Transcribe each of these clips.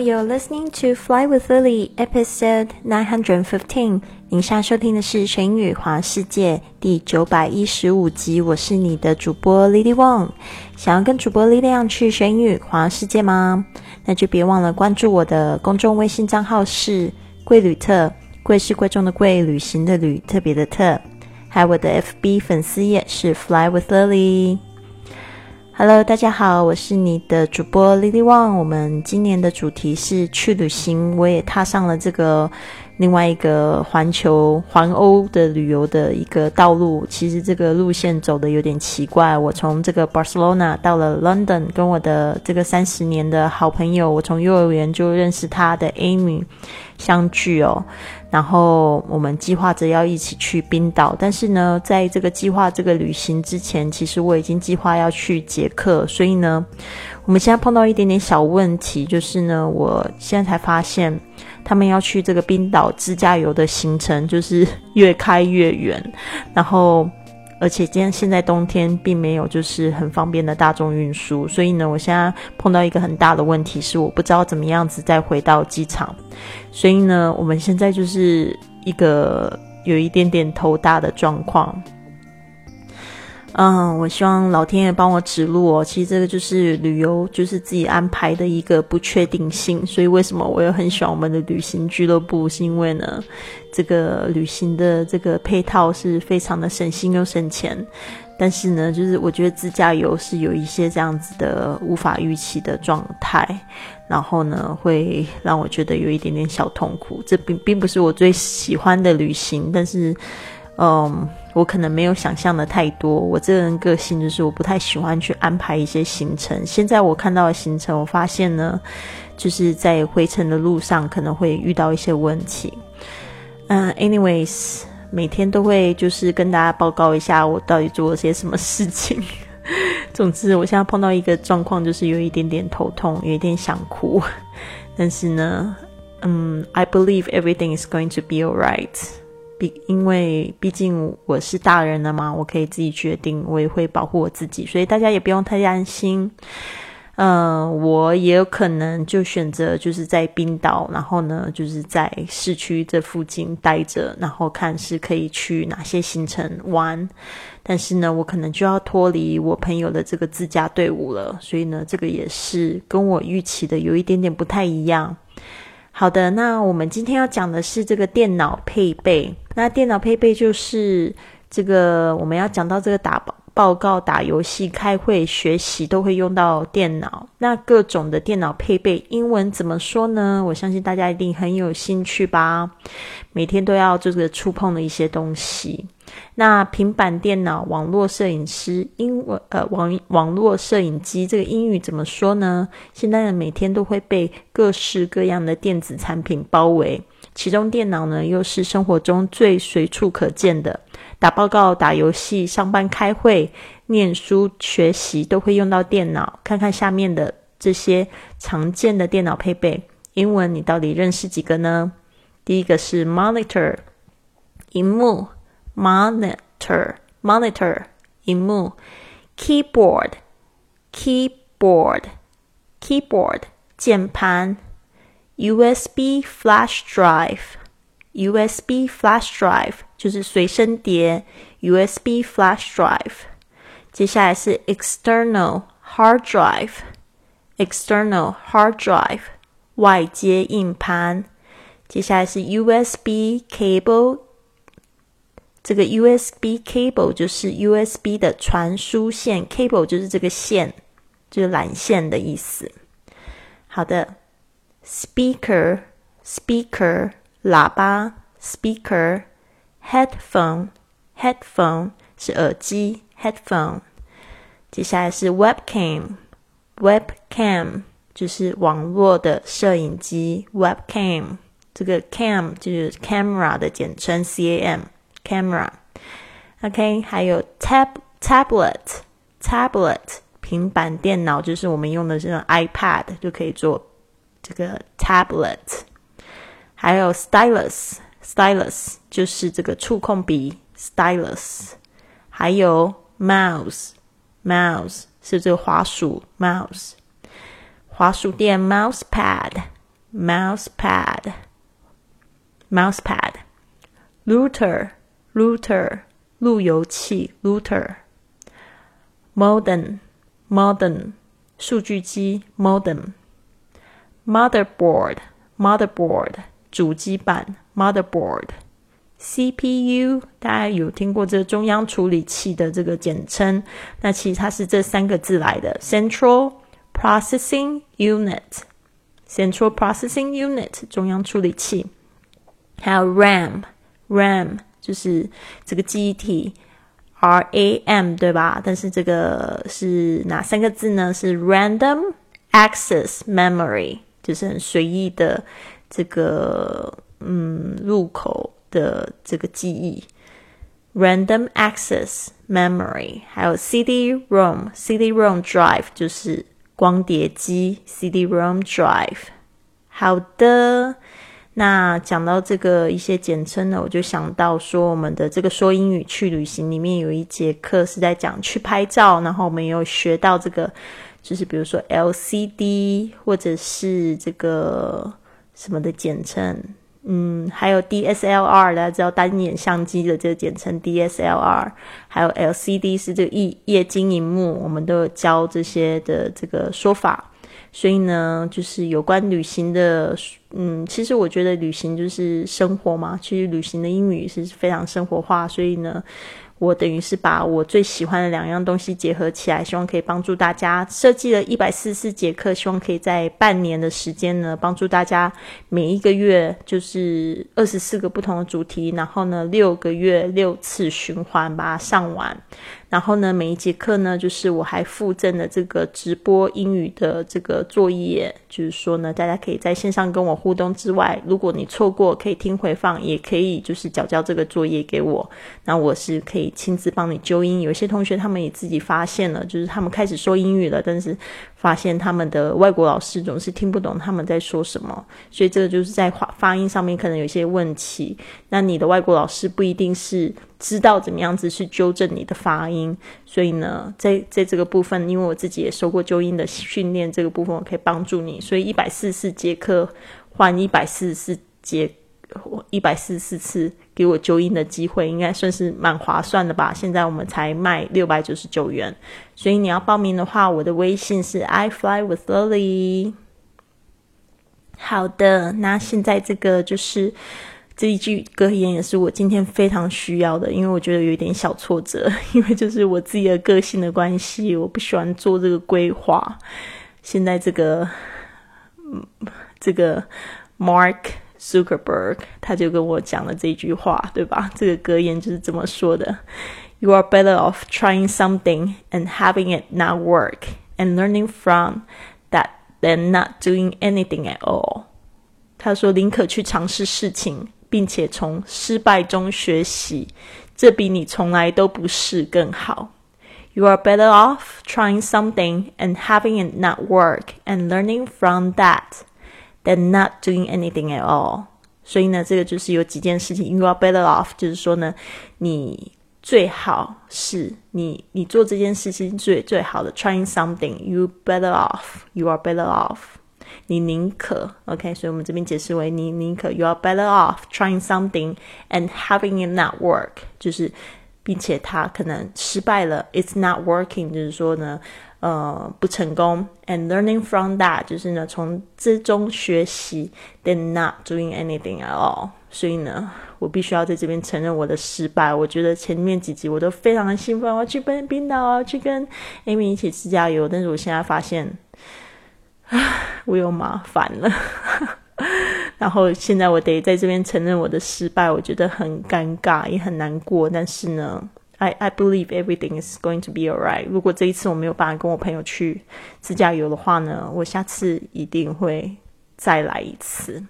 you're listening to Fly with Lily, episode nine hundred fifteen。您现在收听的是《神语华世界》第九百一十五集。我是你的主播 Lily Wong。想要跟主播力量去神语华世界吗？那就别忘了关注我的公众微信账号是“贵旅特”，贵是贵重的贵，旅行的旅，特别的特。还有我的 FB 粉丝页是 Fly with Lily。Hello，大家好，我是你的主播 Lily Wang。我们今年的主题是去旅行，我也踏上了这个另外一个环球环欧的旅游的一个道路。其实这个路线走的有点奇怪。我从这个 Barcelona 到了 London，跟我的这个三十年的好朋友，我从幼儿园就认识他的 Amy 相聚哦。然后我们计划着要一起去冰岛，但是呢，在这个计划这个旅行之前，其实我已经计划要去捷克，所以呢，我们现在碰到一点点小问题，就是呢，我现在才发现他们要去这个冰岛自驾游的行程就是 越开越远，然后。而且今天现在冬天并没有就是很方便的大众运输，所以呢，我现在碰到一个很大的问题是我不知道怎么样子再回到机场，所以呢，我们现在就是一个有一点点头大的状况。嗯，我希望老天爷帮我指路哦。其实这个就是旅游，就是自己安排的一个不确定性。所以为什么我又很喜欢我们的旅行俱乐部？是因为呢，这个旅行的这个配套是非常的省心又省钱。但是呢，就是我觉得自驾游是有一些这样子的无法预期的状态，然后呢，会让我觉得有一点点小痛苦。这并并不是我最喜欢的旅行，但是。嗯，我可能没有想象的太多。我这个人个性就是我不太喜欢去安排一些行程。现在我看到的行程，我发现呢，就是在回程的路上可能会遇到一些问题。嗯，anyways，每天都会就是跟大家报告一下我到底做了些什么事情。总之，我现在碰到一个状况，就是有一点点头痛，有一点想哭。但是呢，嗯，I believe everything is going to be alright。毕因为毕竟我是大人了嘛，我可以自己决定，我也会保护我自己，所以大家也不用太担心。嗯，我也有可能就选择就是在冰岛，然后呢，就是在市区这附近待着，然后看是可以去哪些行程玩。但是呢，我可能就要脱离我朋友的这个自驾队伍了，所以呢，这个也是跟我预期的有一点点不太一样。好的，那我们今天要讲的是这个电脑配备。那电脑配备就是这个我们要讲到这个打报报告、打游戏、开会、学习都会用到电脑。那各种的电脑配备，英文怎么说呢？我相信大家一定很有兴趣吧。每天都要这个触碰的一些东西。那平板电脑、网络摄影师、英文呃网网络摄影机，这个英语怎么说呢？现在呢，每天都会被各式各样的电子产品包围，其中电脑呢又是生活中最随处可见的。打报告、打游戏、上班、开会、念书、学习都会用到电脑。看看下面的这些常见的电脑配备，英文你到底认识几个呢？第一个是 monitor，荧幕。monitor monitor 荧幕，keyboard keyboard keyboard 键盘，USB flash drive USB flash drive 就是随身碟，USB flash drive。接下来是 external hard drive external hard drive 外接硬盘。接下来是 USB cable 这个 USB cable 就是 USB 的传输线，cable 就是这个线，就是缆线的意思。好的，speaker speaker 喇叭，speaker headphone headphone 是耳机，headphone。接下来是 webcam webcam 就是网络的摄影机，webcam 这个 cam 就是 camera 的简称，cam。camera，OK，还有 tab tablet，tablet 平板电脑，就是我们用的这种 iPad 就可以做这个 tablet，还有 stylus，stylus 就是这个触控笔 stylus，还有 mouse，mouse 是这个滑鼠 mouse，滑鼠垫 mouse pad mouse pad, mouse pad, router, Router, 路由器 router, modem, modem, 数据机 modem, motherboard, motherboard, 主机板 motherboard, CPU 大家有听过这中央处理器的这个简称，那其实它是这三个字来的：Central Processing Unit，Central Processing Unit 中央处理器，还有 RAM，RAM 就是这个记忆体，RAM 对吧？但是这个是哪三个字呢？是 Random Access Memory，就是很随意的这个嗯入口。的这个记忆，random access memory，还有 CD-ROM，CD-ROM drive 就是光碟机，CD-ROM drive。好的，那讲到这个一些简称呢，我就想到说，我们的这个说英语去旅行里面有一节课是在讲去拍照，然后我们有学到这个，就是比如说 LCD 或者是这个什么的简称。嗯，还有 DSLR，大家知道单眼相机的这个简称 DSLR，还有 LCD 是这个液液晶荧幕，我们都有教这些的这个说法。所以呢，就是有关旅行的，嗯，其实我觉得旅行就是生活嘛，其实旅行的英语是非常生活化，所以呢。我等于是把我最喜欢的两样东西结合起来，希望可以帮助大家设计了一百四十四节课，希望可以在半年的时间呢，帮助大家每一个月就是二十四个不同的主题，然后呢六个月六次循环把它上完。然后呢，每一节课呢，就是我还附赠了这个直播英语的这个作业，就是说呢，大家可以在线上跟我互动之外，如果你错过，可以听回放，也可以就是交交这个作业给我，那我是可以亲自帮你纠音。有些同学他们也自己发现了，就是他们开始说英语了，但是发现他们的外国老师总是听不懂他们在说什么，所以这个就是在发发音上面可能有些问题。那你的外国老师不一定是。知道怎么样子去纠正你的发音，所以呢，在在这个部分，因为我自己也受过纠音的训练，这个部分我可以帮助你。所以一百四十四节课换一百四十四节，一百四十四次给我纠音的机会，应该算是蛮划算的吧？现在我们才卖六百九十九元，所以你要报名的话，我的微信是 I fly with Lily。好的，那现在这个就是。这一句格言也是我今天非常需要的，因为我觉得有一点小挫折，因为就是我自己的个性的关系，我不喜欢做这个规划。现在这个，嗯，这个 Mark Zuckerberg 他就跟我讲了这句话，对吧？这个格言就是这么说的：You are better off trying something and having it not work and learning from that than not doing anything at all。他说，宁可去尝试事情。并且从失败中学习，这比你从来都不试更好。You are better off trying something and having it not work and learning from that than not doing anything at all。所以呢，这个就是有几件事情。You are better off，就是说呢，你最好是你你做这件事情最最好的。Trying something，you better off。You are better off。你宁可，OK，所以我们这边解释为你宁可，you are better off trying something and having it not work，就是并且它可能失败了，it's not working，就是说呢， 呃，不成功，and learning from that，就是呢从之中学习，then not doing anything at all。所以呢，我必须要在这边承认我的失败。我觉得前面几集我都非常的兴奋，我要去奔冰岛啊，去跟 Amy 一起自驾游，但是我现在发现。我又麻烦了，然后现在我得在这边承认我的失败，我觉得很尴尬，也很难过。但是呢，I I believe everything is going to be alright。如果这一次我没有办法跟我朋友去自驾游的话呢，我下次一定会再来一次。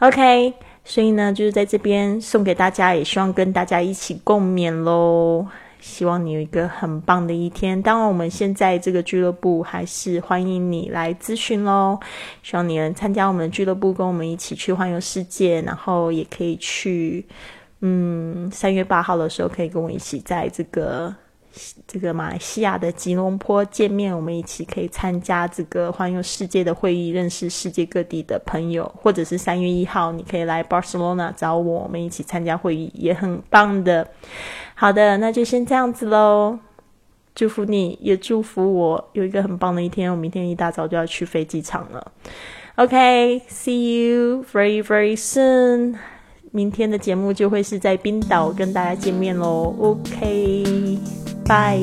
OK，所以呢，就是在这边送给大家，也希望跟大家一起共勉喽。希望你有一个很棒的一天。当然，我们现在这个俱乐部还是欢迎你来咨询喽。希望你能参加我们的俱乐部，跟我们一起去环游世界。然后也可以去，嗯，三月八号的时候可以跟我一起在这个这个马来西亚的吉隆坡见面，我们一起可以参加这个环游世界的会议，认识世界各地的朋友，或者是三月一号你可以来 Barcelona 找我，我们一起参加会议，也很棒的。好的，那就先这样子喽。祝福你也祝福我有一个很棒的一天。我明天一大早就要去飞机场了。OK，see you very very soon。明天的节目就会是在冰岛跟大家见面喽。，OK，拜。